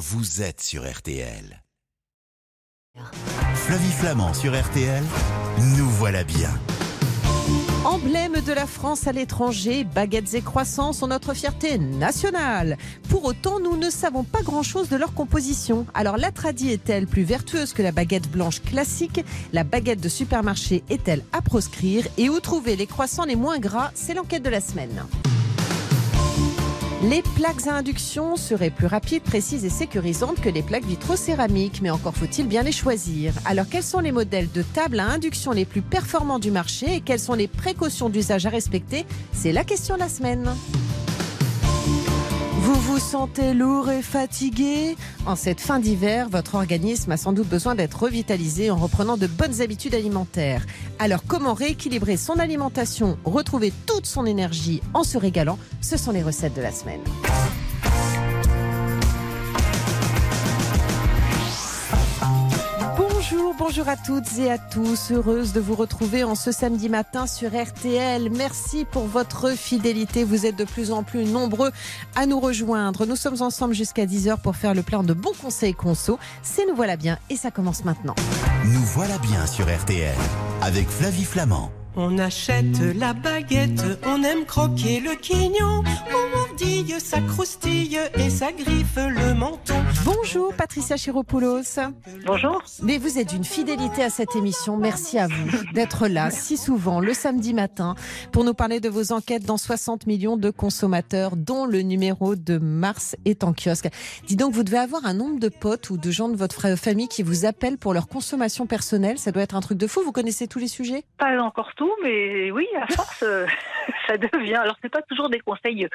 vous êtes sur RTL. Flavie Flamand sur RTL, nous voilà bien. Emblème de la France à l'étranger, baguettes et croissants sont notre fierté nationale. Pour autant, nous ne savons pas grand-chose de leur composition. Alors la tradie est-elle plus vertueuse que la baguette blanche classique? La baguette de supermarché est-elle à proscrire? Et où trouver les croissants les moins gras? C'est l'enquête de la semaine. Les plaques à induction seraient plus rapides, précises et sécurisantes que les plaques vitrocéramiques, mais encore faut-il bien les choisir. Alors quels sont les modèles de table à induction les plus performants du marché et quelles sont les précautions d'usage à respecter? C'est la question de la semaine. Vous vous sentez lourd et fatigué En cette fin d'hiver, votre organisme a sans doute besoin d'être revitalisé en reprenant de bonnes habitudes alimentaires. Alors comment rééquilibrer son alimentation, retrouver toute son énergie en se régalant? Ce sont les recettes de la semaine. Bonjour, à toutes et à tous. Heureuse de vous retrouver en ce samedi matin sur RTL. Merci pour votre fidélité. Vous êtes de plus en plus nombreux à nous rejoindre. Nous sommes ensemble jusqu'à 10h pour faire le plein de bons conseils conso. C'est Nous voilà bien et ça commence maintenant. Nous voilà bien sur RTL avec Flavie Flamand. On achète la baguette, on aime croquer le quignon. On ça croustille et ça griffe le menton. Bonjour Patricia Chiropoulos. Bonjour. Mais vous êtes d'une fidélité à cette émission. Merci à vous d'être là si souvent le samedi matin pour nous parler de vos enquêtes dans 60 millions de consommateurs dont le numéro de mars est en kiosque. Dis donc, vous devez avoir un nombre de potes ou de gens de votre famille qui vous appellent pour leur consommation personnelle. Ça doit être un truc de fou. Vous connaissez tous les sujets? Pas encore tout, mais oui, à force, euh, ça devient. Alors, c'est pas toujours des conseils,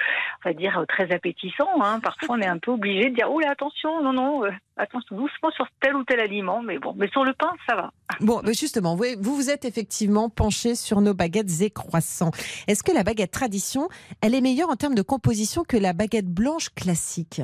on va dire, très appétissants. Hein. Parfois, on est un peu obligé de dire, oh là, attention, non, non, euh, attention, doucement sur tel ou tel aliment. Mais bon, mais sur le pain, ça va. Bon, mais justement, vous vous êtes effectivement penché sur nos baguettes et croissants. Est-ce que la baguette tradition, elle est meilleure en termes de composition que la baguette blanche classique?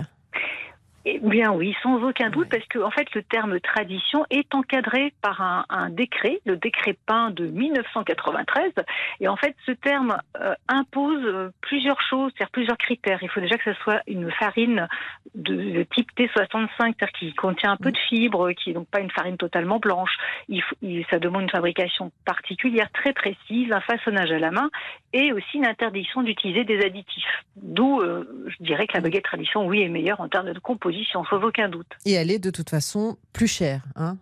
Eh bien oui, sans aucun doute, parce que en fait le terme tradition est encadré par un, un décret, le décret Pain de 1993, et en fait ce terme euh, impose euh, plusieurs choses, c'est-à-dire plusieurs critères. Il faut déjà que ce soit une farine de, de type T65, c'est-à-dire qui contient un peu de fibres, qui est donc pas une farine totalement blanche. Il, faut- il- ça demande une fabrication particulière, très précise, un façonnage à la main, et aussi une interdiction d'utiliser des additifs. D'où, euh, je dirais que la baguette tradition, oui, est meilleure en termes de composition, sans aucun doute. Et elle est de toute façon plus chère, hein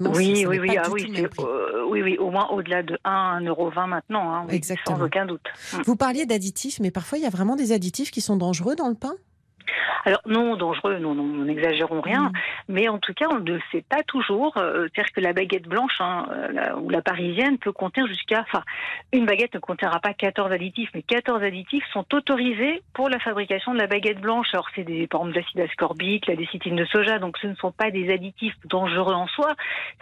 Oui, oui, oui, ah oui, euh, oui, oui, au moins au-delà de 1,20€ maintenant, hein, oui, Exactement. sans aucun doute. Vous parliez d'additifs, mais parfois il y a vraiment des additifs qui sont dangereux dans le pain? Alors non, dangereux, non, non, nous n'exagérons rien, Mm. mais en tout cas, on ne le sait pas toujours. euh, C'est-à-dire que la baguette blanche hein, euh, la- ou la parisienne peut contenir jusqu'à, enfin, une baguette ne contiendra pas 14 additifs, mais 14 additifs sont autorisés pour la fabrication de la baguette blanche. Alors c'est des, par exemple, de l'acide ascorbique, la décitine de soja, donc ce ne sont pas des additifs dangereux en soi.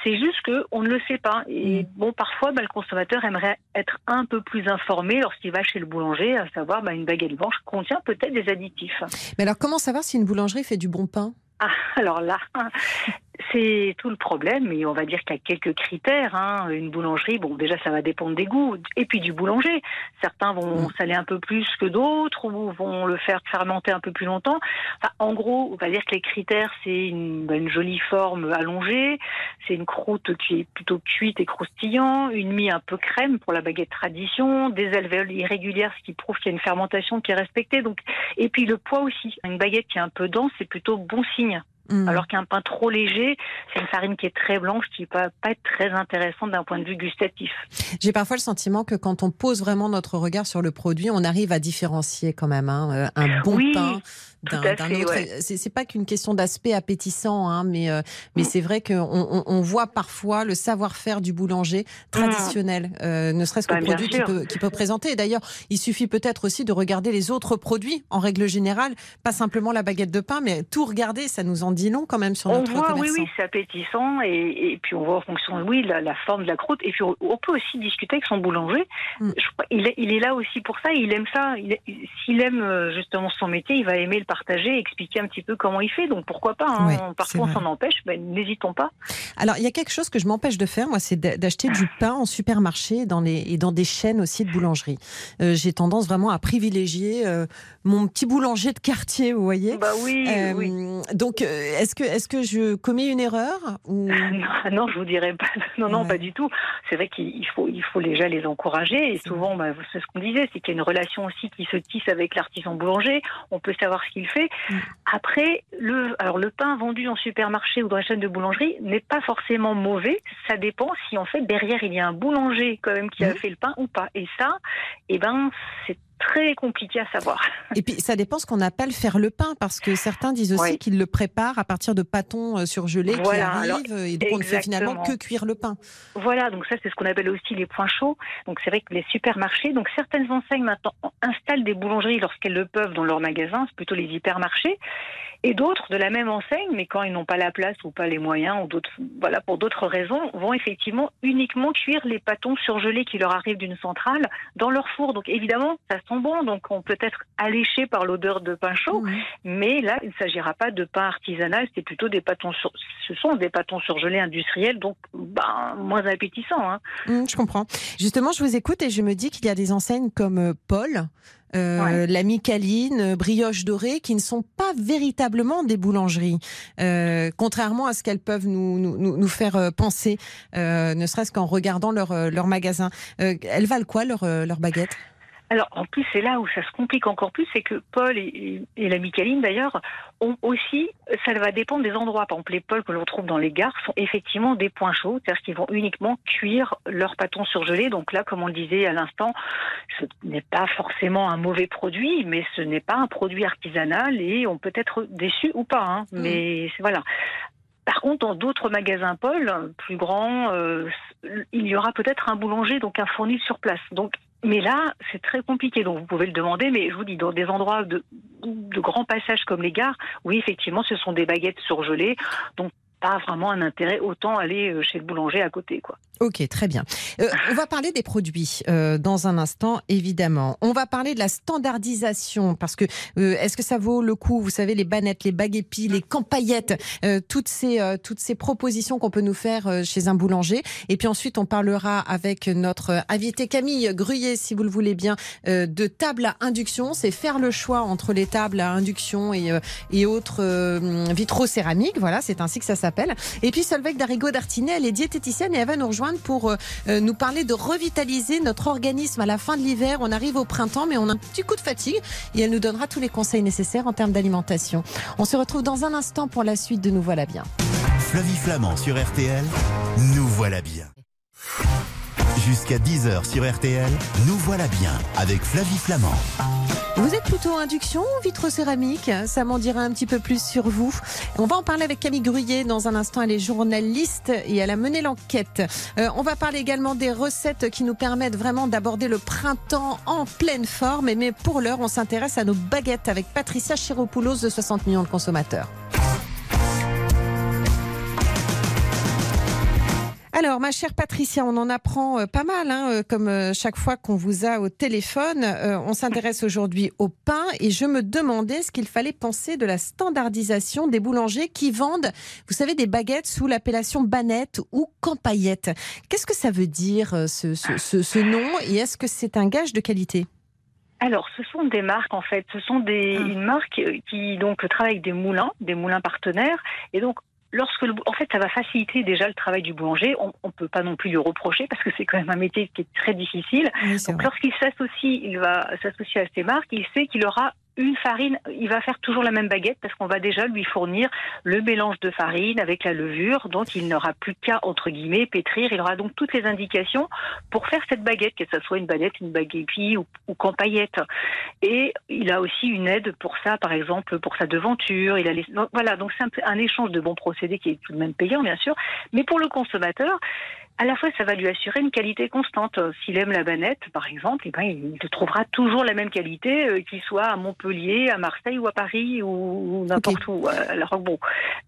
C'est juste que on ne le sait pas. Et Mm. bon, parfois, bah, le consommateur aimerait être un peu plus informé lorsqu'il va chez le boulanger, à savoir, bah, une baguette blanche contient peut-être des additifs. Mais alors comment savoir si une boulangerie fait du bon pain? Ah, alors là, c'est tout le problème, mais on va dire qu'il y a quelques critères. Hein. Une boulangerie, bon, déjà, ça va dépendre des goûts, et puis du boulanger. Certains vont Mm. saler un peu plus que d'autres, ou vont le faire fermenter un peu plus longtemps. Enfin, en gros, on va dire que les critères, c'est une, bah, une jolie forme allongée, c'est une croûte qui est plutôt cuite et croustillant, une mie un peu crème pour la baguette tradition, des alvéoles irrégulières, ce qui prouve qu'il y a une fermentation qui est respectée. Donc, et puis le poids aussi. Une baguette qui est un peu dense, c'est plutôt bon signe. Hmm. Alors qu'un pain trop léger, c'est une farine qui est très blanche, qui ne va pas être très intéressante d'un point de vue gustatif. J'ai parfois le sentiment que quand on pose vraiment notre regard sur le produit, on arrive à différencier quand même hein, euh, un bon Oui, pain d'un autre. ouais. C'est pas qu'une question d'aspect appétissant, hein, mais euh, mais Mm. c'est vrai qu'on on, on voit parfois le savoir-faire du boulanger traditionnel, euh, ne serait-ce que Bah, produit qu'il peut, qu'il peut présenter. D'ailleurs, il suffit peut-être aussi de regarder les autres produits en règle générale, pas simplement la baguette de pain, mais tout regarder, ça nous en dit long quand même sur On notre voit, oui, oui, c'est appétissant, et, et puis on voit en fonction, oui, la, la forme de la croûte, et puis on, peut aussi discuter avec son boulanger. Mm. Je il, est, il est là aussi pour ça, il aime ça. Il- S'il aime euh, justement son métier, il va aimer le partager, expliquer un petit peu comment il fait. Donc pourquoi pas hein. Parfois on s'en empêche, ben, n'hésitons pas. Alors il y a quelque chose que je m'empêche de faire, moi, c'est d'acheter du pain en supermarché dans les, et dans des chaînes aussi de boulangerie. Euh, j'ai tendance vraiment à privilégier euh, mon petit boulanger de quartier, vous voyez. Bah oui. Euh, donc est-ce que, est que je commets une erreur ou... non, je vous dirais pas. Non, non, pas du tout. C'est vrai qu'il faut, il faut déjà les encourager. Et souvent, bah, c'est ce qu'on disait, c'est qu'il y a une relation aussi qui se tisse avec l'artisan boulanger. On peut savoir ce qu'il fait. Mm. Après, le, alors le pain vendu en supermarché ou dans la chaîne de boulangerie n'est pas forcément mauvais. Ça dépend si en fait derrière il y a un boulanger quand même qui a mm. fait le pain ou pas. Et ça, eh ben, c'est très compliqué à savoir. Et puis ça dépend ce qu'on appelle faire le pain, parce que certains disent aussi qu'ils le préparent à partir de pâtons euh, surgelés qui arrivent, et donc on ne fait finalement que cuire le pain. Voilà, donc ça c'est ce qu'on appelle aussi les points chauds. Donc c'est vrai que les supermarchés, donc certaines enseignes maintenant installent des boulangeries lorsqu'elles le peuvent dans leurs magasins, c'est plutôt les hypermarchés et d'autres de la même enseigne, mais quand ils n'ont pas la place ou pas les moyens, ou d'autres, voilà, pour d'autres raisons, vont effectivement uniquement cuire les pâtons surgelés qui leur arrivent d'une centrale dans leur four. Donc évidemment, ça sent bon, donc on peut être alléché par l'odeur de pain chaud, mais là, il ne s'agira pas de pain artisanal, c'est plutôt des pâtons, sur... ce sont des pâtons surgelés industriels, donc ben, moins appétissants. Hein. Mmh, je comprends. Justement, je vous écoute et je me dis qu'il y a des enseignes comme euh, Paul euh, la Micaline, euh, Brioche Dorée, qui ne sont pas véritablement des boulangeries, euh, contrairement à ce qu'elles peuvent nous, nous, nous faire penser, ne serait-ce qu'en regardant leur, leur magasin. elles valent quoi, leur, leur baguette? Alors, en plus, c'est là où ça se complique encore plus, c'est que Paul et, la Micaline, d'ailleurs, ont aussi, ça va dépendre des endroits. Par exemple, les Paul que l'on trouve dans les gares sont effectivement des points chauds, c'est-à-dire qu'ils vont uniquement cuire leur pâton surgelé. Donc là, comme on le disait à l'instant, ce n'est pas forcément un mauvais produit, mais ce n'est pas un produit artisanal et on peut être déçu ou pas. Hein. Mmh. Mais voilà. Par contre, dans d'autres magasins Paul, plus grands, euh, il y aura peut-être un boulanger, donc un fournil sur place. Donc mais là, c'est très compliqué. Donc, vous pouvez le demander, mais je vous dis, dans des endroits de, de grands passages comme les gares, oui, effectivement, ce sont des baguettes surgelées. Donc, pas vraiment un intérêt, autant aller euh, chez le boulanger à côté. quoi. Ok, très bien. Euh, on va parler des produits euh, dans un instant, évidemment. On va parler de la standardisation, parce que est-ce que ça vaut le coup Vous savez, les banettes, les bagues épis, les campaillettes, toutes, ces, toutes ces propositions qu'on peut nous faire chez un boulanger. Et puis ensuite, on parlera avec notre invité Camille Gruyé, si vous le voulez bien, de table à induction. C'est faire le choix entre les tables à induction et, et autres vitraux céramiques. Voilà, c'est ainsi que ça s'appelle et puis Solveig Darigo d'Artinet, elle est diététicienne et elle va nous rejoindre pour euh, euh, nous parler de revitaliser notre organisme à la fin de l'hiver. On arrive au printemps, mais on a un petit coup de fatigue et elle nous donnera tous les conseils nécessaires en termes d'alimentation. On se retrouve dans un instant pour la suite de Nous voilà bien. Flamand sur RTL, Nous voilà bien. Jusqu'à 10h sur RTL, Nous voilà bien avec Flavie Flamand. Vous êtes plutôt induction ou vitrocéramique Ça m'en dira un petit peu plus sur vous. On va en parler avec Camille Gruyé dans un instant. Elle est journaliste et elle a mené l'enquête. Euh, on va parler également des recettes qui nous permettent vraiment d'aborder le printemps en pleine forme. Mais pour l'heure, on s'intéresse à nos baguettes avec Patricia Chiropoulos de 60 millions de consommateurs. Alors, ma chère Patricia, on en apprend euh, pas mal, hein, euh, comme euh, chaque fois qu'on vous a au téléphone. on s'intéresse aujourd'hui au pain et je me demandais ce qu'il fallait penser de la standardisation des boulangers qui vendent, vous savez, des baguettes sous l'appellation banette ou campaillette. Qu'est-ce que ça veut dire ce, ce nom et est-ce que c'est un gage de qualité? Alors, ce sont des marques en fait. Ce sont des ah. une marque qui donc travaille avec des moulins, des moulins partenaires, et donc lorsque en fait, ça va faciliter déjà le travail du boulanger. On, ne peut pas non plus lui reprocher parce que c'est quand même un métier qui est très difficile. Donc, lorsqu'il s'associe, il va s'associer à ces marques. Il sait qu'il aura une farine, il va faire toujours la même baguette parce qu'on va déjà lui fournir le mélange de farine avec la levure, donc il n'aura plus qu'à, entre guillemets, pétrir. Il aura donc toutes les indications pour faire cette baguette, que ce soit une baguette, une baguette ou, ou campaillette. Et il a aussi une aide pour ça, par exemple, pour sa devanture. Il a voilà, donc c'est un échange de bons procédés qui est tout de même payant, bien sûr. Mais pour le consommateur, à la fois, ça va lui assurer une qualité constante. S'il aime la banette, par exemple, eh ben, il trouvera toujours la même qualité, euh, qu'il soit à Montpellier, à Marseille ou à Paris ou, n'importe où. Alors bon,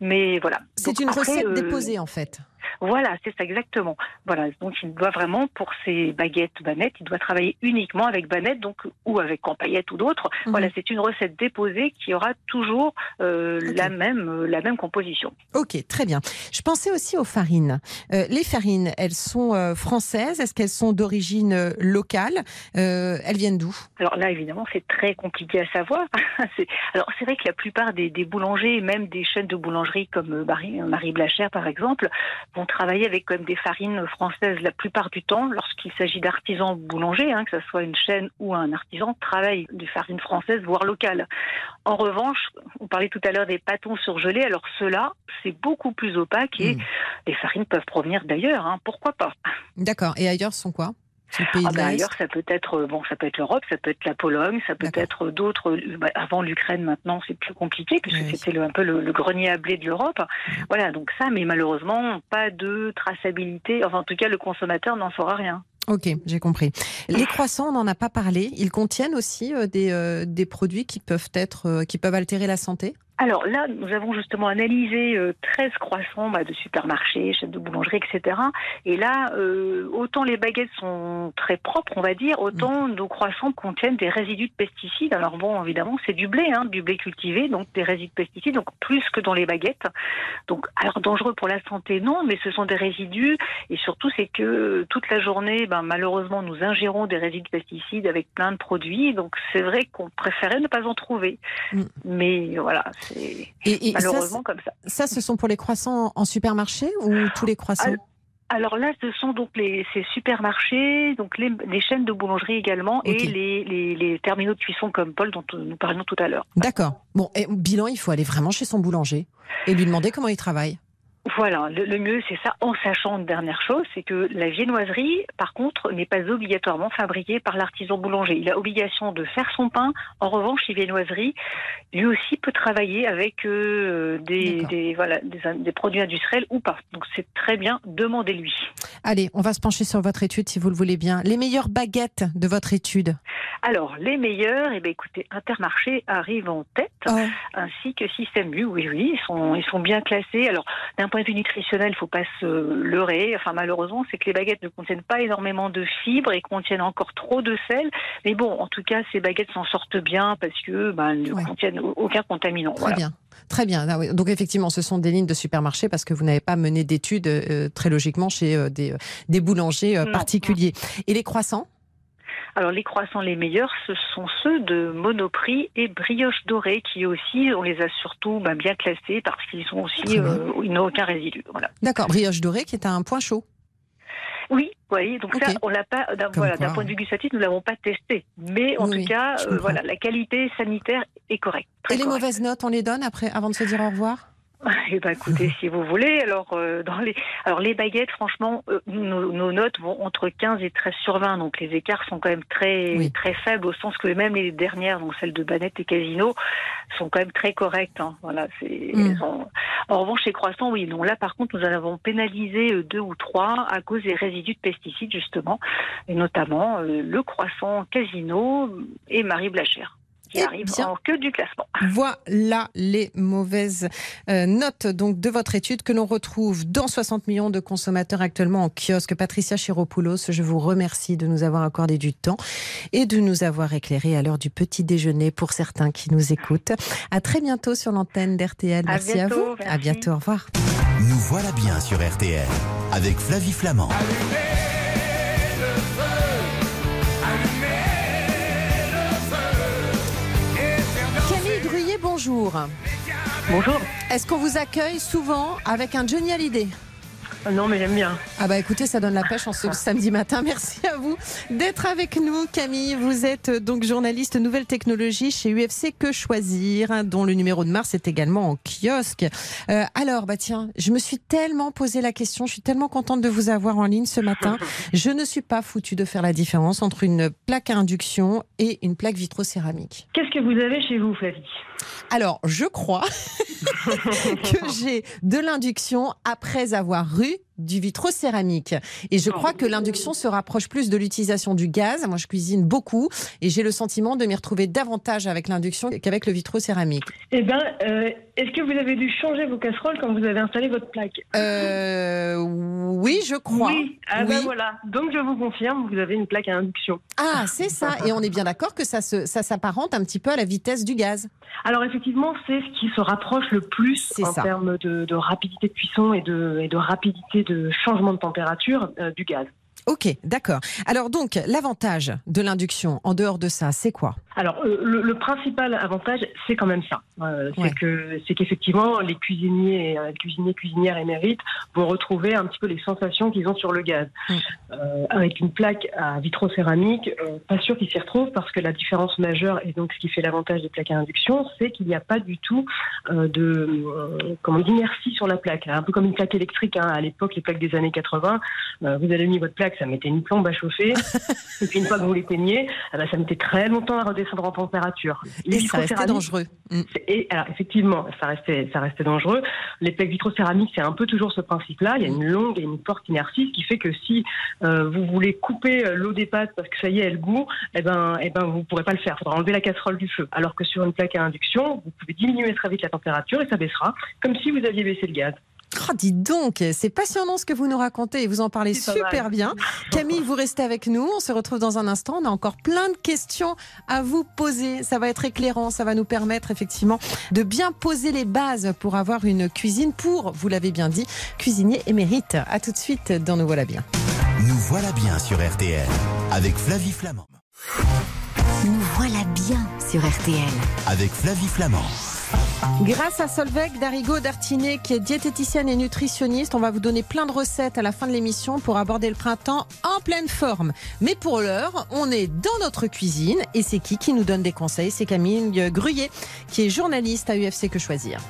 mais voilà. C'est une recette euh, déposée en fait. Voilà, c'est ça exactement. Voilà, donc il doit vraiment pour ses baguettes banettes, il doit travailler uniquement avec banettes, donc ou avec campaillettes ou d'autres. Mhm. Voilà, c'est une recette déposée qui aura toujours euh, la même euh, la même composition. Ok, très bien. Je pensais aussi aux farines. Euh, les farines, elles sont françaises? Est-ce qu'elles sont d'origine locale? Elles viennent d'où? Alors là, évidemment, c'est très compliqué à savoir. C'est- Alors c'est vrai que la plupart des, des boulangers, et même des chaînes de boulangerie comme Marie, Marie Blachère par exemple, vont travailler avec comme des farines françaises la plupart du temps. Lorsqu'il s'agit d'artisans boulangers, hein, que ce soit une chaîne ou un artisan, travaillent des farines françaises, voire locales. En revanche, on parlait tout à l'heure des pâtons surgelés. Alors ceux-là, c'est beaucoup plus opaque et Mm. les farines peuvent provenir d'ailleurs. hein, pourquoi pas? D'accord. Et ailleurs, sont quoi? Pays Ah bah, ailleurs, ça peut être euh, bon, ça peut être l'Europe, ça peut être la Pologne, ça peut être d'autres. euh, bah, avant l'Ukraine, maintenant, c'est plus compliqué puisque Oui, c'était un peu le, le grenier à blé de l'Europe. Voilà, donc ça, mais malheureusement, pas de traçabilité. Enfin, en tout cas, le consommateur n'en saura rien. Ok, j'ai compris. Les croissants, on n'en a pas parlé. Ils contiennent aussi euh, des, euh, des produits qui peuvent être, euh, qui peuvent altérer la santé? Alors là, nous avons justement analysé euh, 13 croissants bah, de supermarchés, chaînes de boulangerie, etc. Et là, euh, autant les baguettes sont très propres, on va dire, autant nos croissants contiennent des résidus de pesticides. Alors bon, évidemment, c'est du blé, hein, du blé cultivé, donc des résidus de pesticides, donc plus que dans les baguettes. Donc, alors dangereux pour la santé, non, mais ce sont des résidus. Et surtout, c'est que euh, toute la journée, ben, malheureusement, nous ingérons des résidus de pesticides avec plein de produits. Donc, c'est vrai qu'on préférait ne pas en trouver. Mm. Mais voilà, c'est Et, ça, malheureusement comme ça. ça, ce sont pour les croissants en supermarché ou tous les croissants? Alors là, ce sont donc les ces supermarchés, donc les, les chaînes de boulangerie également et les, les, les terminaux de cuisson comme Paul dont nous parlions tout à l'heure. D'accord. Bon, et bilan, il faut aller vraiment chez son boulanger et lui demander comment il travaille. Voilà, le, le mieux c'est ça, en sachant une dernière chose, c'est que la viennoiserie, par contre, n'est pas obligatoirement fabriquée par l'artisan boulanger. Il a obligation de faire son pain. En revanche, les viennoiseries, lui aussi peut travailler avec euh, des, D'accord. des, voilà, des, des produits industriels ou pas. Donc c'est très bien, demandez-lui. Allez, on va se pencher sur votre étude si vous le voulez bien. Les meilleures baguettes de votre étude. Alors, les meilleurs, eh bien, écoutez, Intermarché arrive en tête. Oh, ainsi que Système U. Oui, oui, ils sont, ils sont bien classés. Alors, d'un point de vue nutritionnel, il faut pas se leurrer. Enfin, malheureusement, c'est que les baguettes ne contiennent pas énormément de fibres et contiennent encore trop de sel. Mais bon, en tout cas, ces baguettes s'en sortent bien parce que ben, elles ne Ouais. contiennent aucun contaminant. très Voilà. bien. Très bien. Ah oui. Donc effectivement, ce sont des lignes de supermarché parce que vous n'avez pas mené d'études euh, très logiquement chez euh, des, euh, des boulangers Non. particuliers. Et les croissants? Alors, les croissants les meilleurs, ce sont ceux de Monoprix et Brioche Dorée, qui aussi, on les a surtout ben, bien classés parce qu'ils sont aussi, euh, ils n'ont aucun résidu. Voilà. D'accord. Brioche dorée qui est un point chaud. Oui, oui. Donc ça, on l'a pas. D'un voilà, point de vue gustatif, nous l'avons pas testé. Mais en Oui, tout cas, euh, voilà, la qualité sanitaire est correcte. Et les mauvaises notes, on les donne après, avant de se dire au revoir? Eh ben, écoutez, si vous voulez, alors euh, dans les, alors les baguettes, franchement, euh, nos, nos notes vont entre 15 et 13 sur 20, donc les écarts sont quand même très Oui. très faibles au sens que même les dernières, donc celles de Banette et Casino, sont quand même très correctes. hein. Voilà, c'est. Mm. En revanche, les croissants, oui, non. Là, par contre, nous en avons pénalisé euh, deux ou trois à cause des résidus de pesticides justement, et notamment euh, le croissant Casino et Marie Blachère, qui Eh arrivent bien. en queue du classement. Voilà les mauvaises euh, notes donc de votre étude que l'on retrouve dans 60 millions de consommateurs actuellement en kiosque. Patricia Chiropoulos, je vous remercie de nous avoir accordé du temps et de nous avoir éclairé à l'heure du petit déjeuner pour certains qui nous écoutent. À très bientôt sur l'antenne d'RTL. À Merci à, bientôt, vous. À bientôt. Au revoir. Nous voilà bien sur RTL avec Flavie Flamand. Bonjour. Bonjour. Est-ce qu'on vous accueille souvent avec un Johnny Hallyday? Non, mais j'aime bien. Ah bah écoutez, ça donne la pêche en ce samedi matin. Merci à vous d'être avec nous, Camille. Vous êtes euh, donc journaliste nouvelle technologie chez UFC Que Choisir, dont le numéro de mars est également en kiosque. Euh, alors, bah tiens, je me suis tellement posé la question, je suis tellement contente de vous avoir en ligne ce matin. Je ne suis pas foutue de faire la différence entre une plaque à induction et une plaque vitrocéramique. Qu'est-ce que vous avez chez vous, Flavie? Alors, je crois que j'ai de l'induction après avoir eu et du vitro-céramique. Et je crois que l'induction se rapproche plus de l'utilisation du gaz. Moi, je cuisine beaucoup et j'ai le sentiment de m'y retrouver davantage avec l'induction qu'avec le vitro-céramique. Eh bien, euh, est-ce que vous avez dû changer vos casseroles quand vous avez installé votre plaque? Euh, Oui, je crois. Oui, ah ben voilà. Donc, je vous confirme, vous avez une plaque à induction. Ah, c'est ça. Et on est bien d'accord que ça, ça s'apparente un petit peu à la vitesse du gaz. Alors, effectivement, c'est ce qui se rapproche le plus en termes de, rapidité de cuisson et de, et de rapidité de changement de température euh, du gaz. Ok, d'accord. Alors donc, l'avantage de l'induction, en dehors de ça, c'est quoi? Alors, euh, le, principal avantage, c'est quand même ça. Euh, c'est que c'est qu'effectivement, les cuisiniers, euh, cuisiniers, cuisinières émérites vont retrouver un petit peu les sensations qu'ils ont sur le gaz. avec une plaque à vitrocéramique, pas sûr qu'ils s'y retrouvent parce que la différence majeure, et donc ce qui fait l'avantage des plaques à induction, c'est qu'il n'y a pas du tout de comment d'inertie sur la plaque. Un peu comme une plaque électrique. Hein. À l'époque, les plaques des années 80, vous avez mis votre plaque, ça mettait une plombe à chauffer. et puis une fois que vous l'éteignez, eh ben, ça mettait très longtemps à redescendre descendre en température. Les et ça restait dangereux. Mm. Et alors effectivement, ça restait, ça restait dangereux. Les plaques vitrocéramiques, c'est un peu toujours ce principe-là. Il y a une longue et une forte inertie, ce qui fait que si euh, vous voulez couper euh, l'eau des pâtes parce que ça y est, elle goût, eh ben, eh ben, vous pourrez pas le faire. Il faudra enlever la casserole du feu. Alors que sur une plaque à induction, vous pouvez diminuer très vite la température et ça baissera, comme si vous aviez baissé le gaz. Oh, dis donc, c'est passionnant ce que vous nous racontez et vous en parlez super bien. Camille, vous restez avec nous. On se retrouve dans un instant. On a encore plein de questions à vous poser. Ça va être éclairant. Ça va nous permettre effectivement de bien poser les bases pour avoir une cuisine pour, vous l'avez bien dit, cuisinier émérite. À tout de suite dans Nous voilà bien. Nous voilà bien sur RTL avec Flavie Flamand. Nous voilà bien sur RTL avec Flavie Flamand. Grâce à Solveig Darigo Dartinet, qui est diététicienne et nutritionniste, on va vous donner plein de recettes à la fin de l'émission pour aborder le printemps en pleine forme. Mais pour l'heure, on est dans notre cuisine et c'est qui qui nous donne des conseils? C'est Camille Gruyé, qui est journaliste à UFC Que Choisir.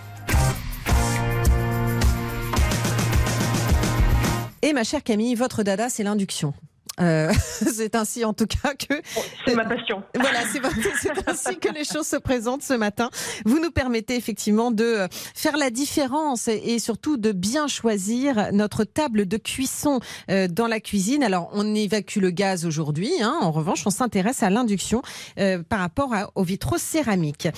Et ma chère Camille, votre dada, c'est l'induction. Euh, c'est ainsi en tout cas que... C'est ma passion. Voilà, c'est ainsi que les choses se présentent ce matin. Vous nous permettez effectivement de euh, faire la différence et surtout de bien choisir notre table de cuisson euh, dans la cuisine. Alors, on évacue le gaz aujourd'hui. Hein. En revanche, on s'intéresse à l'induction par rapport au vitraux céramique.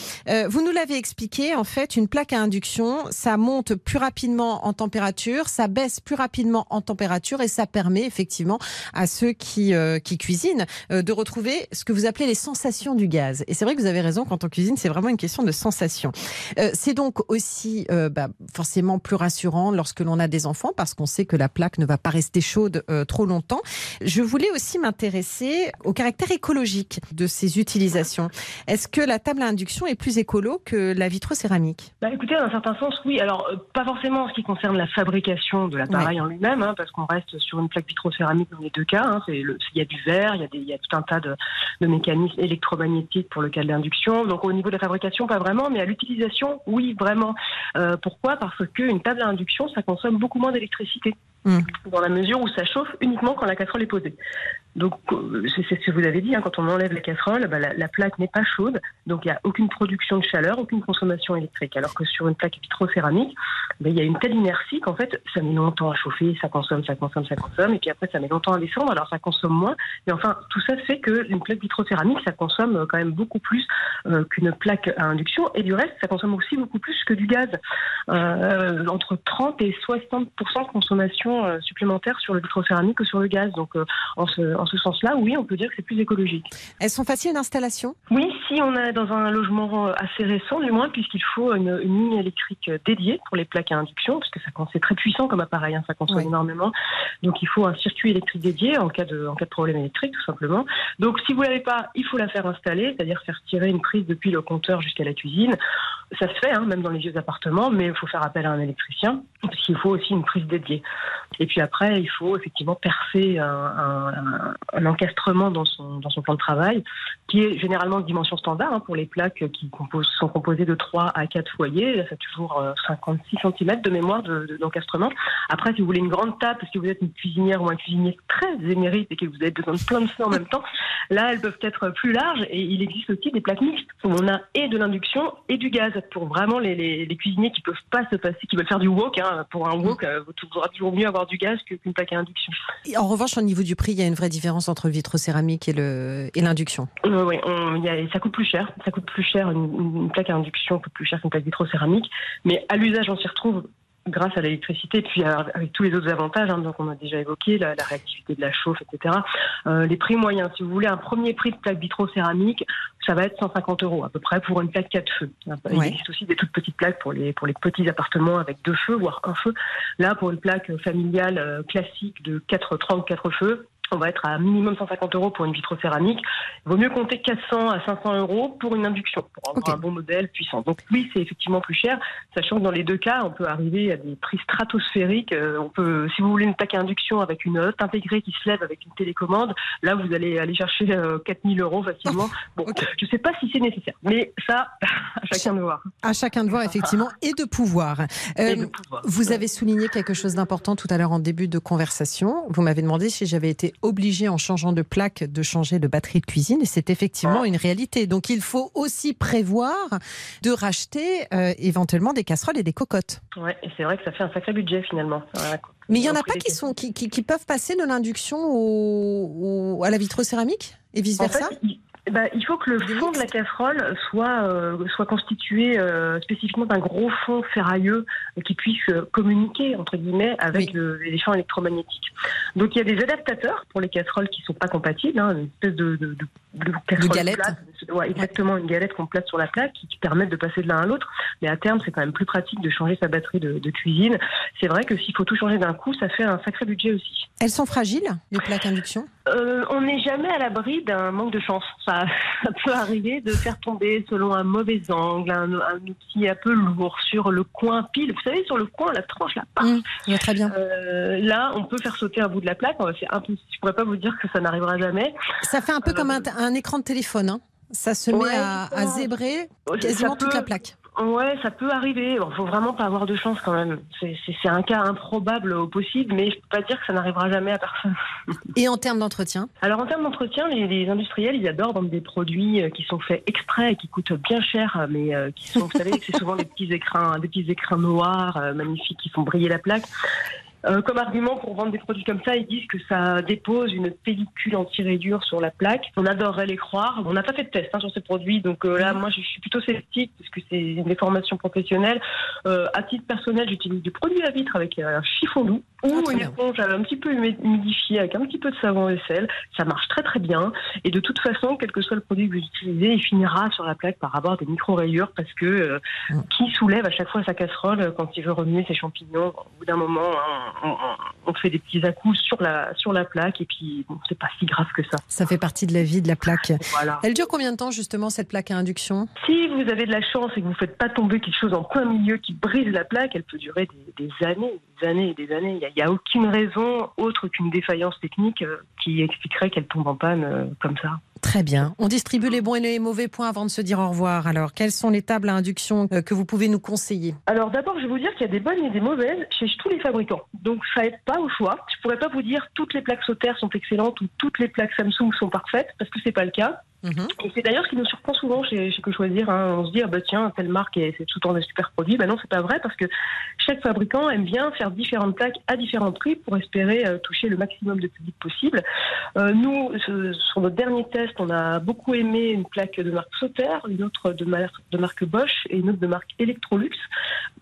vous nous l'avez expliqué, en fait, une plaque à induction, ça monte plus rapidement en température, ça baisse plus rapidement en température et ça permet effectivement à ceux qui, euh, qui cuisinent euh, de retrouver ce que vous appelez les sensations du gaz. Et c'est vrai que vous avez raison, quand on cuisine, c'est vraiment une question de sensation. Euh, c'est donc aussi bah, forcément plus rassurant lorsque l'on a des enfants parce qu'on sait que la plaque ne va pas rester chaude trop longtemps. Je voulais aussi m'intéresser au caractère écologique de ces utilisations. Est-ce que la table à induction est plus écolo que la vitrocéramique bah, Écoutez, dans un certain sens, oui. Alors, pas forcément en ce qui concerne la fabrication de l'appareil en lui-même, hein, parce qu'on reste sur une plaque vitrocéramique dans les deux cas. Hein, il y a du verre, il y a, il y a tout un tas de, mécanismes électromagnétiques pour le cas de l'induction. Donc au niveau de la fabrication, pas vraiment, mais à l'utilisation, oui, vraiment. Euh, pourquoi? Parce qu'une table à induction, ça consomme beaucoup moins d'électricité. Mmh. Dans la mesure où ça chauffe uniquement quand la casserole est posée. Donc, euh, c'est ce que vous avez dit, hein, quand on enlève la casserole, bah, la, plaque n'est pas chaude, donc il n'y a aucune production de chaleur, aucune consommation électrique. Alors que sur une plaque vitrocéramique, bah, il y a une telle inertie qu'en fait, ça met longtemps à chauffer, ça consomme, ça consomme, ça consomme, et puis après, ça met longtemps à descendre, alors ça consomme moins. Mais enfin, tout ça fait qu'une plaque vitrocéramique, ça consomme euh, quand même beaucoup plus euh, qu'une plaque à induction, et du reste, ça consomme aussi beaucoup plus que du gaz. Entre 30 et 60 de consommation supplémentaire sur le vitrocéramique que sur le gaz. Donc, en ce en ce sens-là, oui, on peut dire que c'est plus écologique. Elles sont faciles d'installation Oui, si on est dans un logement assez récent, du moins, puisqu'il faut une, ligne électrique dédiée pour les plaques à induction, parce que ça c'est très puissant comme appareil, hein, ça consomme énormément. Donc il faut un circuit électrique dédié en cas de, en cas de problème électrique, tout simplement. Donc si vous l'avez pas, il faut la faire installer, c'est-à-dire faire tirer une prise depuis le compteur jusqu'à la cuisine. Ça se fait, hein, même dans les vieux appartements, mais il faut faire appel à un électricien, parce qu'il faut aussi une prise dédiée. Et puis après, il faut effectivement percer un, un encastrement dans son, dans son plan de travail, qui est généralement de dimension standard hein, pour les plaques qui sont composées de 3 à 4 foyers. Ça toujours 56 euh, cm de mémoire d'encastrement. De, Après, si vous voulez une grande table, si vous êtes une cuisinière ou un cuisinier très émérite et que vous avez besoin de plein de feu en même temps, là, elles peuvent être plus larges et il existe aussi des plaques mixtes où on a et de l'induction et du gaz pour vraiment les, les, cuisiniers qui peuvent pas se passer, qui veulent faire du wok. Hein. Pour un wok, il vaudra toujours mieux avoir du gaz qu'une plaque à induction. en revanche, au niveau du prix, il y a une vraie différence entre le vitrocéramique et l'induction? Et oui, ça coûte plus cher. Ça coûte plus cher une, plaque à induction coûte plus cher qu'une plaque vitrocéramique, mais à l'usage, on s'y retrouve grâce à l'électricité, puis avec tous les autres avantages, hein, donc on a déjà évoqué la, réactivité de la chauffe, etc. Euh, les prix moyens, si vous voulez un premier prix de plaque vitrocéramique, ça va être 150 euros à peu près pour une plaque 4 feux. Il existe aussi des toutes petites plaques pour les pour les petits appartements avec deux feux, voire un feu. Là, pour une plaque familiale euh, classique de 4, 3 ou 4 feux, on va être à minimum 150 euros pour une vitrocéramique. Il vaut mieux compter 400 à 500 euros pour une induction, pour avoir un bon modèle puissant. Donc oui, c'est effectivement plus cher, sachant que dans les deux cas, on peut arriver à des prix stratosphériques. Euh, on peut, si vous voulez une plaque à induction avec une hotte intégrée qui se lève avec une télécommande, là vous allez aller chercher 4000 euh, euros facilement. Bon, je ne sais pas si c'est nécessaire, mais ça, à chacun de voir. À chacun de voir effectivement et de pouvoir. et de pouvoir. Vous avez souligné quelque chose d'important tout à l'heure en début de conversation. Vous m'avez demandé si j'avais été obligé en changeant de plaque de changer de batterie de cuisine et c'est effectivement une réalité. Donc il faut aussi prévoir de racheter euh, éventuellement des casseroles et des cocottes. Ouais, et c'est vrai que ça fait un sacré budget finalement. Mais il n'y en a pas qui, sont, qui, qui, peuvent passer de l'induction au, à la vitrocéramique et vice-versa? Ben, il faut que le fond de la casserole soit, euh, soit constitué euh, spécifiquement d'un gros fond ferrailleux qui puisse euh, communiquer, entre guillemets, avec les champs électromagnétiques. Donc il y a des adaptateurs pour les casseroles qui ne sont pas compatibles, hein, une espèce de, de, de, de galette. Ouais, exactement, une galette qu'on place sur la plaque qui, qui permettent de passer de l'un à l'autre. Mais à terme, c'est quand même plus pratique de changer sa batterie de, cuisine. C'est vrai que s'il faut tout changer d'un coup, ça fait un sacré budget aussi. Elles sont fragiles, les plaques induction? On n'est jamais à l'abri d'un manque de chance. Ça ça, peut arriver de faire tomber selon un mauvais angle, un, outil un peu lourd sur le coin pile. Vous savez, sur le coin, la tranche, la part. Mmh, très bien. Euh, là, on peut faire sauter un bout de la plaque. C'est impossible. Je pourrais pas vous dire que ça n'arrivera jamais. Ça fait un peu comme un, euh, écran de téléphone. Hein. Ça se met à, à, zébrer quasiment toute la plaque. Ouais, ça peut arriver. Il faut vraiment pas avoir de chance quand même. C'est un cas improbable au possible, mais je peux pas dire que ça n'arrivera jamais à personne. Et en termes d'entretien? Alors en termes d'entretien, les, industriels, ils adorent vendre des produits euh, qui sont faits exprès et qui coûtent bien cher, mais euh, qui sont, vous savez, c'est souvent des petits écrins, des petits écrins noirs euh, magnifiques qui font briller la plaque. Euh, comme argument pour vendre des produits comme ça, ils disent que ça dépose une pellicule anti-rayure sur la plaque. On adorerait les croire. On n'a pas fait de test hein, sur ces produits, donc euh, là, mhm. moi, je suis plutôt sceptique parce que c'est une déformation professionnelle. Euh, à titre personnel, j'utilise du produit à vitre avec un chiffon doux ou ah, une éponge un petit peu humidifiée avec un petit peu de savon et sel. Ça marche très très bien. Et de toute façon, quel que soit le produit que vous utilisez, il finira sur la plaque par avoir des micro-rayures parce que mm. qui soulève à chaque fois sa casserole quand il veut remuer ses champignons Au bout d'un moment, hein, on, fait des petits à sur la, sur la plaque et puis bon, c'est pas si grave que ça. Ça fait partie de la vie de la plaque. Elle dure combien de temps justement cette plaque à induction? Si vous avez de la chance et que vous ne faites pas tomber quelque chose en plein milieu qui brise la plaque, elle peut durer des, des années, des années et des années. Il n'y a, aucune raison autre qu'une défaillance technique euh, qui expliquerait qu'elle tombe en panne euh, comme ça. Très bien. On distribue les bons et les mauvais points avant de se dire au revoir. Alors, quelles sont les tables à induction euh, que vous pouvez nous conseiller? Alors, d'abord, je vais vous dire qu'il y a des bonnes et des mauvaises chez tous les fabricants. Donc, ça aide pas au choix. Je pourrais pas vous dire toutes les plaques sautères sont excellentes ou toutes les plaques Samsung sont parfaites parce que c'est pas le cas. Mhm. Et c'est d'ailleurs ce qui nous surprend souvent chez, chez Que Choisir. Hein. On se dit, ah bah tiens, telle marque, c'est tout le temps des super produits. Ben non, c'est pas vrai parce que chaque fabricant aime bien faire différentes plaques à différents prix pour espérer euh, toucher le maximum de public possible. Euh, nous, sur notre dernier test, on a beaucoup aimé une plaque de marque Sauter, une autre de de marque Bosch et une autre de marque Electrolux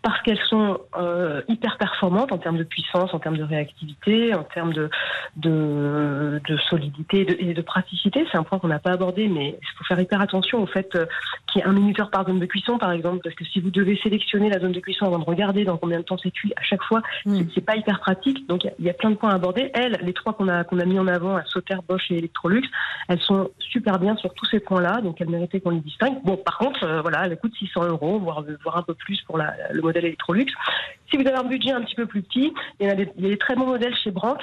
parce qu'elles sont euh, hyper performantes en termes de puissance, en termes de réactivité, en termes de, de, de solidité et de, et de praticité. C'est un point qu'on n'a pas abordé mais il faut faire hyper attention au fait euh, qu'il y ait un minuteur par zone de cuisson, par exemple, parce que si vous devez sélectionner la zone de cuisson avant de regarder dans combien de temps c'est cuit à chaque fois, mm. c'est pas hyper pratique. Donc il y, a plein de points à aborder. Elles, les trois qu'on a qu'on a mis en avant, à Sauter, Bosch et Electrolux, elles sont super bien sur tous ces points-là, donc elles méritaient qu'on les distingue. Bon, par contre, euh, voilà, elles coûtent 600 euros, voire, voire un peu plus pour la, le modèle Electrolux. Si vous avez un budget un petit peu plus petit, il y a des, il y a des très bons modèles chez Brandt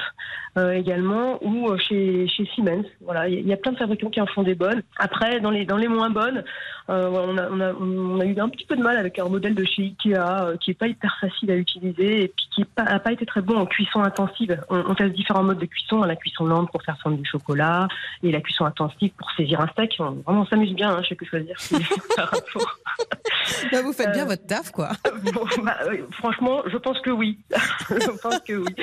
euh, également ou chez, chez Siemens. Voilà, il y a plein de fabricants qui en font des bonnes. Après, dans les, dans les moins bonnes, euh, on, a, on, a, on, a, eu un petit peu de mal avec un modèle de chez Ikea euh, qui n'est pas hyper facile à utiliser et puis qui n'a pas, été très bon en cuisson intensive. On, on, teste différents modes de cuisson, la cuisson lente pour faire fondre du chocolat et la cuisson intensive pour saisir un steak. On, vraiment, on s'amuse bien, hein, je sais que choisir. bah, vous faites bien euh, votre taf, quoi. Bah, franchement, je pense que oui. je pense que oui.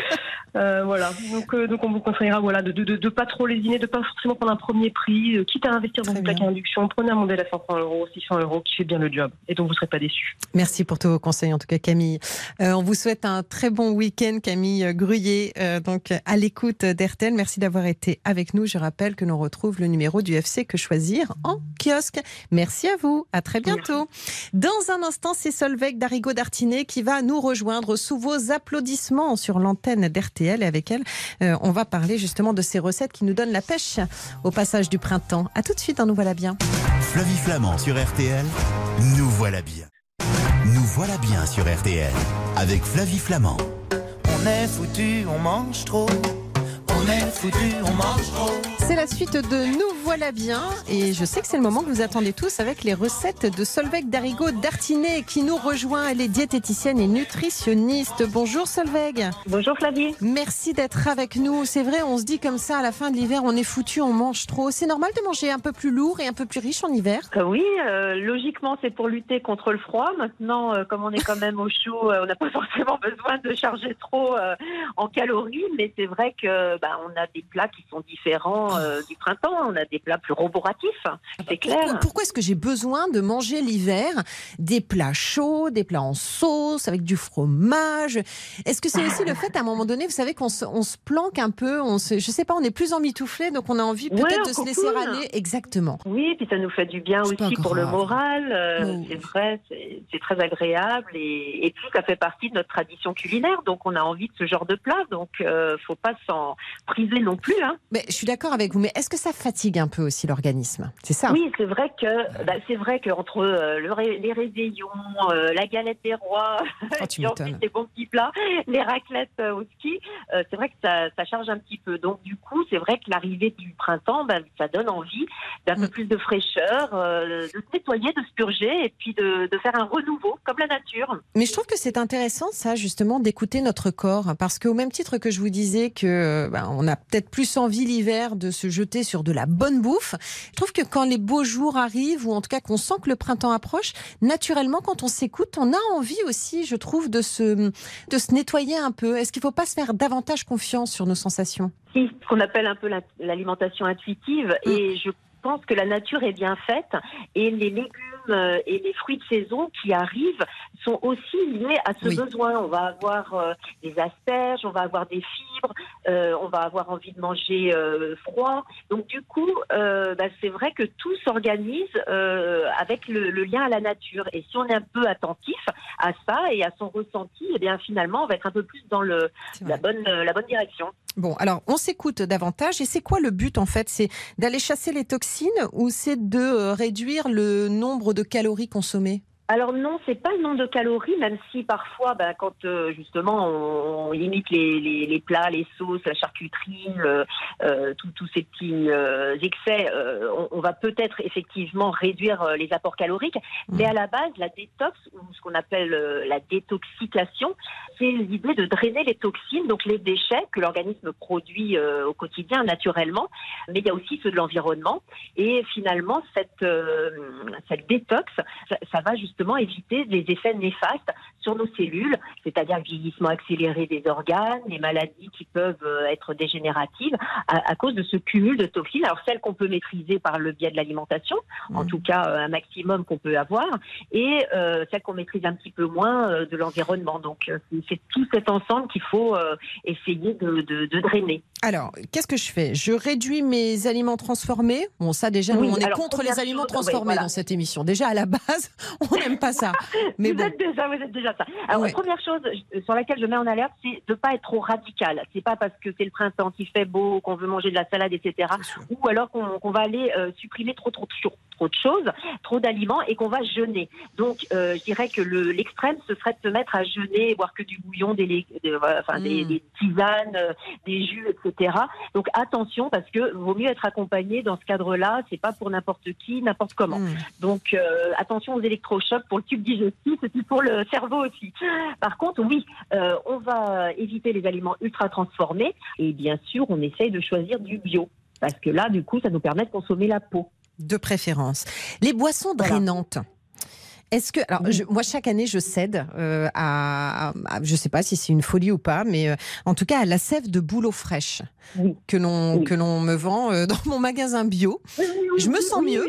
Euh, voilà. Donc, euh, donc, on vous conseillera voilà, de ne de, de, pas trop lésiner, de pas forcément prendre un premier prix, quitte à investir dans une plaque à induction. Prenez un modèle à 500 euros, 600 euros qui fait bien le job et dont vous ne serez pas déçus. Merci pour tous vos conseils, en tout cas, Camille. on vous souhaite un très bon week-end, Camille Gruyer, donc à l'écoute d'RTL. Merci d'avoir été avec nous. Je rappelle que l'on retrouve le numéro du FC Que Choisir en kiosque. Merci à vous. À très bientôt. Dans un instant, c'est Solveig Darigo Dartinet qui va nous rejoindre sous vos applaudissements sur l'antenne d'RTL. Et avec elle, euh, on va parler justement de ces recettes qui nous donnent la pêche au passage du printemps. À tout de suite dans Nous voilà bien. Flavie Flamand sur RTL. Nous voilà bien. Nous voilà bien sur RTL avec Flavie Flamand. On est foutu, on mange trop. On est foutu, on mange trop. C'est la suite de Nous voilà bien et je sais que c'est le moment que vous attendez tous avec les recettes de Solveig Darigo Dartinet qui nous rejoint. Elle est diététicienne et nutritionniste. Bonjour Solveig. Bonjour Flavie. Merci d'être avec nous. C'est vrai, on se dit comme ça à la fin de l'hiver, on est foutu, on mange trop. C'est normal de manger un peu plus lourd et un peu plus riche en hiver? Euh, Oui, euh, logiquement c'est pour lutter contre le froid. Maintenant, euh, comme on est quand même au chaud, on n'a pas forcément besoin de charger trop en calories, mais c'est vrai que bah, on a des plats qui sont différents du printemps. On a des plats plus roboratifs, ah bah c'est clair. Pourquoi, est-ce que j'ai besoin de manger l'hiver des plats chauds, des plats en sauce, avec du fromage? Est-ce que c'est aussi le fait, à un moment donné, vous savez qu'on se, on se planque un peu, on se, je sais pas, on est plus emmitouflé, donc on a envie peut-être de se laisser aller. Exactement. Oui, puis ça nous fait du bien aussi pour le moral. Euh, c'est vrai, c'est très agréable et, puis ça fait partie de notre tradition culinaire, donc on a envie de ce genre de plat, donc euh, faut pas s'en priver non plus. Hein. Mais je suis d'accord avec vous, mais est-ce que ça fatigue un peu aussi l'organisme C'est ça Oui, c'est vrai que bah, c'est vrai qu'entre euh, les réveillons, euh, la galette des rois, oh, et ensuite les bons petits plats, les raclettes euh, au ski, c'est vrai que ça, charge un petit peu. Donc du coup, c'est vrai que l'arrivée du printemps, bah, ça donne envie d'un peu mm. plus de fraîcheur, de se nettoyer, de se purger et puis de, faire un renouveau comme la nature. Mais je trouve que c'est intéressant ça justement d'écouter notre corps parce qu'au même titre que je vous disais que bah, on a peut-être plus envie l'hiver de se jeter sur de la bonne bouffe. Je trouve que quand les beaux jours arrivent, ou en tout cas qu'on sent que le printemps approche, naturellement, quand on s'écoute, on a envie aussi, je trouve, de se, de se nettoyer un peu. Est-ce qu'il ne faut pas se faire davantage confiance sur nos sensations? Si, ce qu'on appelle un peu l'alimentation intuitive. Mm. Et je pense que la nature est bien faite et les légumes euh, et les fruits de saison qui arrivent sont aussi liés à ce besoin. On va avoir euh, des asperges, on va avoir des fibres, euh, on va avoir envie de manger froid. Donc du coup, bah, c'est vrai que tout s'organise avec le, lien à la nature. Et si on est un peu attentif à ça et à son ressenti, eh bien finalement, on va être un peu plus dans le, la, bonne, la bonne direction. Bon, alors on s'écoute davantage. Et c'est quoi le but en fait? C'est d'aller chasser les toxines ou c'est de réduire le nombre de calories consommées? Alors non, c'est pas le nombre de calories, même si parfois, ben, quand euh, justement on, limite les, les, les, plats, les sauces, la charcuterie, euh, euh tous ces petits euh, excès, on, on, va peut-être effectivement réduire les apports caloriques. Mmh. Mais à la base, la détox, ou ce qu'on appelle la détoxication, c'est l'idée de drainer les toxines, donc les déchets que l'organisme produit au quotidien naturellement. Mais il y a aussi ceux de l'environnement. Et finalement, cette, cette détox, ça, ça va justement éviter des effets néfastes sur nos cellules, c'est-à-dire le vieillissement accéléré des organes, les maladies qui peuvent euh, être dégénératives à, cause de ce cumul de toxines. Alors celles qu'on peut maîtriser par le biais de l'alimentation, en tout cas euh, un maximum qu'on peut avoir, et euh, celles qu'on maîtrise un petit peu moins de l'environnement. Donc c'est tout cet ensemble qu'il faut essayer de, drainer. Alors qu'est-ce que je fais? Je réduis mes aliments transformés? Bon ça déjà, on est contre les aliments transformés dans cette émission. Déjà à la base, on pas ça. Mais vous êtes déjà, vous êtes déjà ça. Alors la première chose sur laquelle je mets en alerte, c'est de ne pas être trop radical. C'est pas parce que c'est le printemps qui fait beau, qu'on veut manger de la salade, etc. Ou alors qu'on va aller euh, supprimer trop, trop, trop, trop de choses, trop d'aliments et qu'on va jeûner. Donc euh, je dirais que l'extrême, ce serait de se mettre à jeûner, boire que du bouillon, des, enfin, des, hmm. tisanes, euh, des jus, etc. Donc attention parce que vaut mieux être accompagné dans ce cadre-là. C'est pas pour n'importe qui, n'importe comment. Hmm. Donc attention aux électrochocs pour le tube digestif et puis pour le cerveau aussi. Par contre, oui, euh, on va éviter les aliments ultra transformés et bien sûr, on essaye de choisir du bio parce que là, du coup, ça nous permet de consommer la peau. De préférence. Les boissons drainantes. Est-ce que, alors, je- moi, chaque année, je cède euh, à, à- je sais pas si c'est une folie ou pas, mais euh, en tout cas, à la sève de bouleau fraîche Oui. que l'on Oui. que l'on me vend euh, dans mon magasin bio. Je me sens mieux.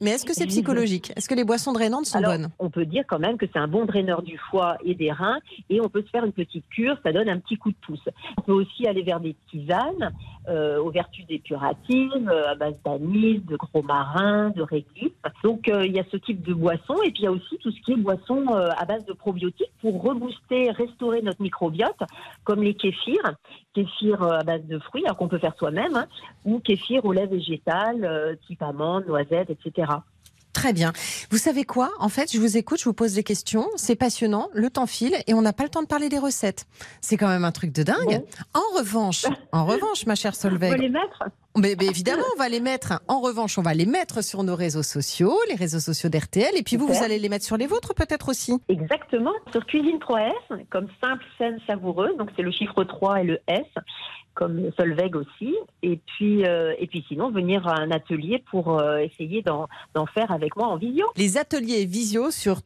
Mais est-ce que c'est psychologique? Est-ce que les boissons drainantes sont Alors, bonnes? on peut dire quand même que c'est un bon draineur du foie et des reins et on peut se faire une petite cure, ça donne un petit coup de pouce. On peut aussi aller vers des tisanes aux vertus dépuratives, à base d'anis, de gros marin, de réglisse. Donc il y a ce type de boisson et puis il y a aussi tout ce qui est boisson euh, à base de probiotiques pour rebooster, restaurer notre microbiote, comme les kéfirs, kéfir euh, à base de fruits, alors qu'on peut faire soi-même, hein, ou kéfir au lait végétal, euh, type amande, noisette, etc. Très bien. Vous savez quoi? En fait, je vous écoute, je vous pose des questions, c'est passionnant, le temps file et on n'a pas le temps de parler des recettes. C'est quand même un truc de dingue. En revanche, en revanche, ma chère Solveig, les mettre? Mais, mais évidemment, on va les mettre. En revanche, on va les mettre sur nos réseaux sociaux, les réseaux sociaux d'RTL, et puis vous, vous allez les mettre sur les vôtres peut-être aussi. Exactement, sur Cuisine 3S, comme simple, saine, savoureuse. Donc c'est le chiffre 3 et le S, comme Solveig aussi. Et puis, euh, et puis sinon, venir à un atelier pour euh, essayer d'en faire avec moi en visio. Les ateliers visio sur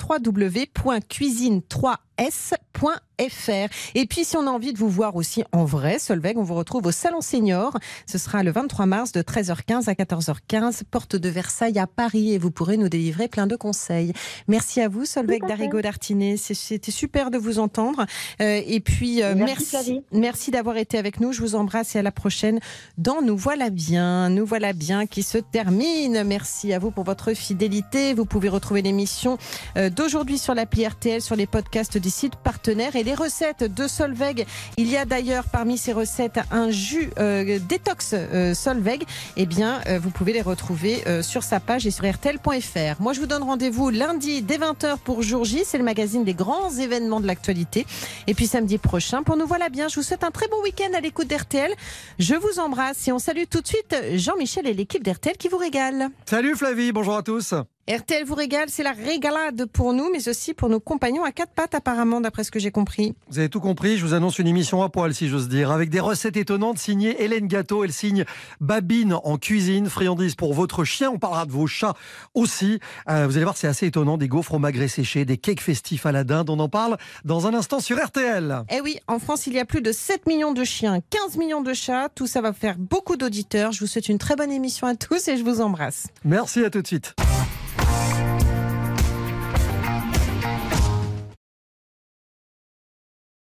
www.cuisine3s.fr. Et puis, si on a envie de vous voir aussi en vrai, Solveig, on vous retrouve au Salon Senior. Ce sera le 23 mars de 13h15 à 14h15, porte de Versailles à Paris. Et vous pourrez nous délivrer plein de conseils. Merci à vous, Solveig. Darigo-Dartinet. C'est- C'était super de vous entendre. Euh, et puis, euh, Merci, merci, merci d'avoir été avec nous. Je vous embrasse et à la prochaine dans Nous voilà bien. Nous voilà bien qui se termine. Merci à vous pour votre fidélité. Vous pouvez retrouver l'émission euh, d'aujourd'hui sur l'appli RTL, sur les podcasts des sites partenaires et les recettes de Solveig. Il y a d'ailleurs parmi ces recettes un jus euh, détox euh, Solveig. Eh bien, euh, vous pouvez les retrouver euh, sur sa page et sur RTL.fr. Moi, je vous donne rendez-vous lundi dès 20h pour Jour J. C'est le magazine des grands événements de l'actualité. Et puis samedi prochain, pour nous voilà bien, je vous souhaite un très bon week-end à l'écoute d'RTL. Je vous embrasse et on salue tout de suite Jean-Michel et l'équipe d'RTL qui vous régale. Salut Flavie, bonjour à tous. RTL vous régale, c'est la régalade pour nous, mais aussi pour nos compagnons à quatre pattes apparemment, d'après ce que j'ai compris. Vous avez tout compris, je vous annonce une émission à poil si j'ose dire, avec des recettes étonnantes signées Hélène Gâteau, elle signe Babine en cuisine, friandises pour votre chien, on parlera de vos chats aussi. Euh, vous allez voir, c'est assez étonnant, des gaufres au magret séché, des cakes festifs à la dinde, on en parle dans un instant sur RTL. Eh oui, en France, il y a plus de 7 millions de chiens, 15 millions de chats, tout ça va faire beaucoup d'auditeurs. Je vous souhaite une très bonne émission à tous et je vous embrasse. Merci, à tout de suite.